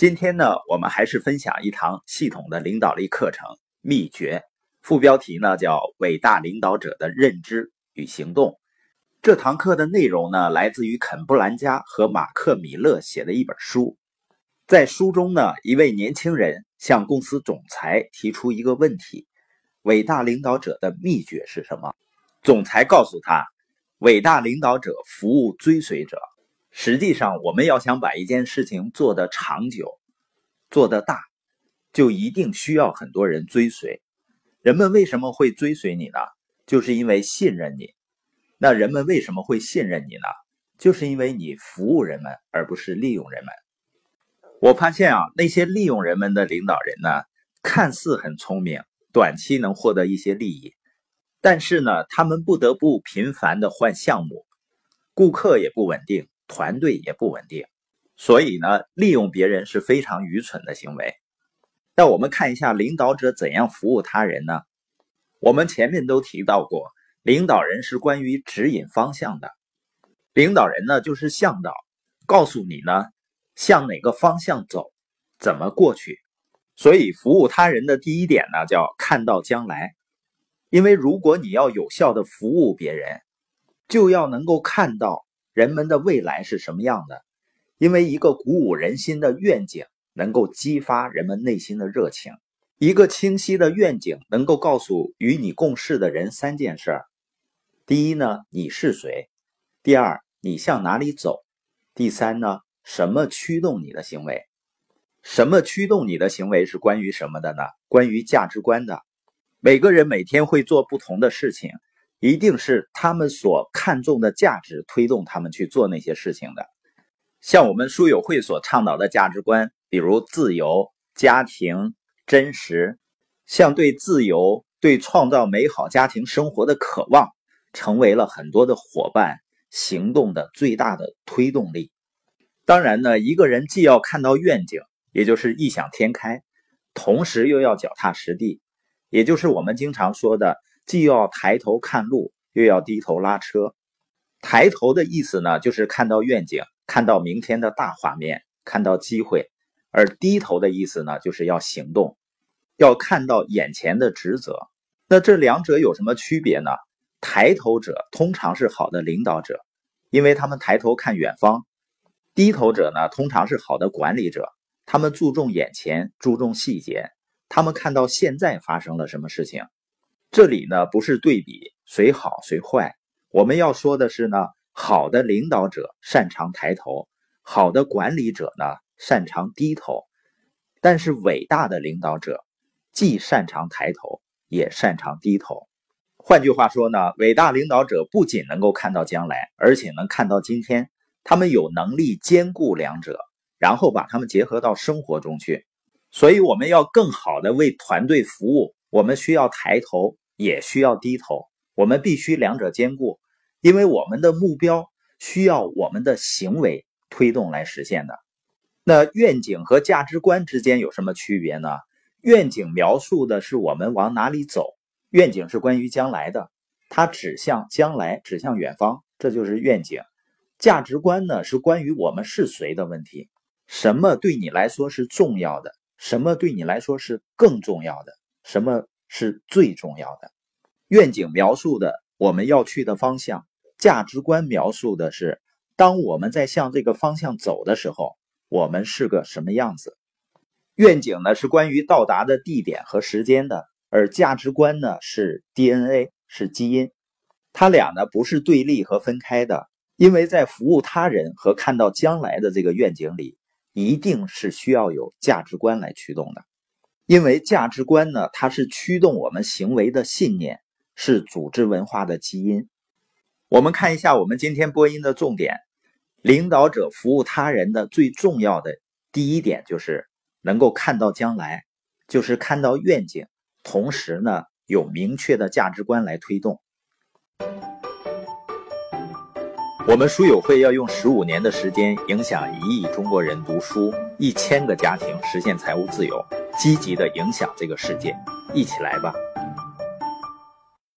今天呢，我们还是分享一堂系统的领导力课程秘诀，副标题呢叫《伟大领导者的认知与行动》。这堂课的内容呢，来自于肯布兰加和马克米勒写的一本书。在书中呢，一位年轻人向公司总裁提出一个问题：伟大领导者的秘诀是什么？总裁告诉他，伟大领导者服务追随者。实际上，我们要想把一件事情做得长久、做得大，就一定需要很多人追随。人们为什么会追随你呢？就是因为信任你。那人们为什么会信任你呢？就是因为你服务人们，而不是利用人们。我发现啊，那些利用人们的领导人呢，看似很聪明，短期能获得一些利益，但是呢，他们不得不频繁的换项目，顾客也不稳定。团队也不稳定，所以呢，利用别人是非常愚蠢的行为。那我们看一下领导者怎样服务他人呢？我们前面都提到过，领导人是关于指引方向的，领导人呢就是向导，告诉你呢向哪个方向走，怎么过去。所以服务他人的第一点呢叫看到将来，因为如果你要有效的服务别人，就要能够看到。人们的未来是什么样的？因为一个鼓舞人心的愿景能够激发人们内心的热情。一个清晰的愿景能够告诉与你共事的人三件事：第一呢，你是谁；第二，你向哪里走；第三呢，什么驱动你的行为？什么驱动你的行为是关于什么的呢？关于价值观的。每个人每天会做不同的事情。一定是他们所看重的价值推动他们去做那些事情的，像我们书友会所倡导的价值观，比如自由、家庭、真实，像对自由、对创造美好家庭生活的渴望，成为了很多的伙伴行动的最大的推动力。当然呢，一个人既要看到愿景，也就是异想天开，同时又要脚踏实地，也就是我们经常说的。既要抬头看路，又要低头拉车。抬头的意思呢，就是看到愿景，看到明天的大画面，看到机会；而低头的意思呢，就是要行动，要看到眼前的职责。那这两者有什么区别呢？抬头者通常是好的领导者，因为他们抬头看远方；低头者呢，通常是好的管理者，他们注重眼前，注重细节，他们看到现在发生了什么事情。这里呢不是对比谁好谁坏，我们要说的是呢，好的领导者擅长抬头，好的管理者呢擅长低头，但是伟大的领导者既擅长抬头，也擅长低头。换句话说呢，伟大领导者不仅能够看到将来，而且能看到今天，他们有能力兼顾两者，然后把他们结合到生活中去。所以我们要更好的为团队服务，我们需要抬头。也需要低头，我们必须两者兼顾，因为我们的目标需要我们的行为推动来实现的。那愿景和价值观之间有什么区别呢？愿景描述的是我们往哪里走，愿景是关于将来的，它指向将来，指向远方，这就是愿景。价值观呢，是关于我们是谁的问题，什么对你来说是重要的，什么对你来说是更重要的，什么。是最重要的。愿景描述的我们要去的方向，价值观描述的是当我们在向这个方向走的时候，我们是个什么样子。愿景呢是关于到达的地点和时间的，而价值观呢是 DNA，是基因。它俩呢不是对立和分开的，因为在服务他人和看到将来的这个愿景里，一定是需要有价值观来驱动的。因为价值观呢，它是驱动我们行为的信念，是组织文化的基因。我们看一下我们今天播音的重点：领导者服务他人的最重要的第一点就是能够看到将来，就是看到愿景，同时呢有明确的价值观来推动。我们书友会要用十五年的时间，影响一亿中国人读书，一千个家庭实现财务自由。积极的影响这个世界，一起来吧。